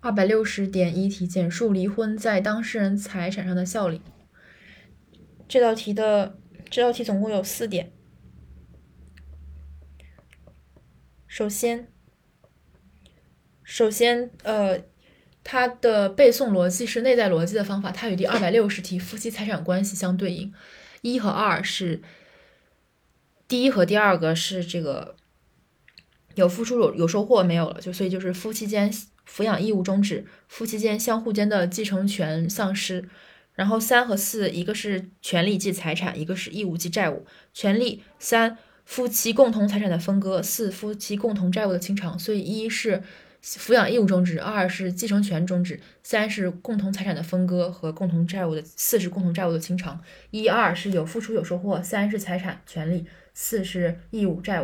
二百六十点一题，简述离婚在当事人财产上的效力。这道题的这道题总共有四点。首先，首先，呃，它的背诵逻辑是内在逻辑的方法，它与第二百六十题夫妻财产关系相对应。一和二是第一和第二个是这个有付出有有收获没有了，就所以就是夫妻间。抚养义务终止，夫妻间相互间的继承权丧失。然后三和四，一个是权利即财产，一个是义务即债务。权利三，夫妻共同财产的分割；四，夫妻共同债务的清偿。所以一是抚养义务终止，二是继承权终止，三是共同财产的分割和共同债务的，四是共同债务的清偿。一二是有付出有收获，三是财产权利，四是义务债务。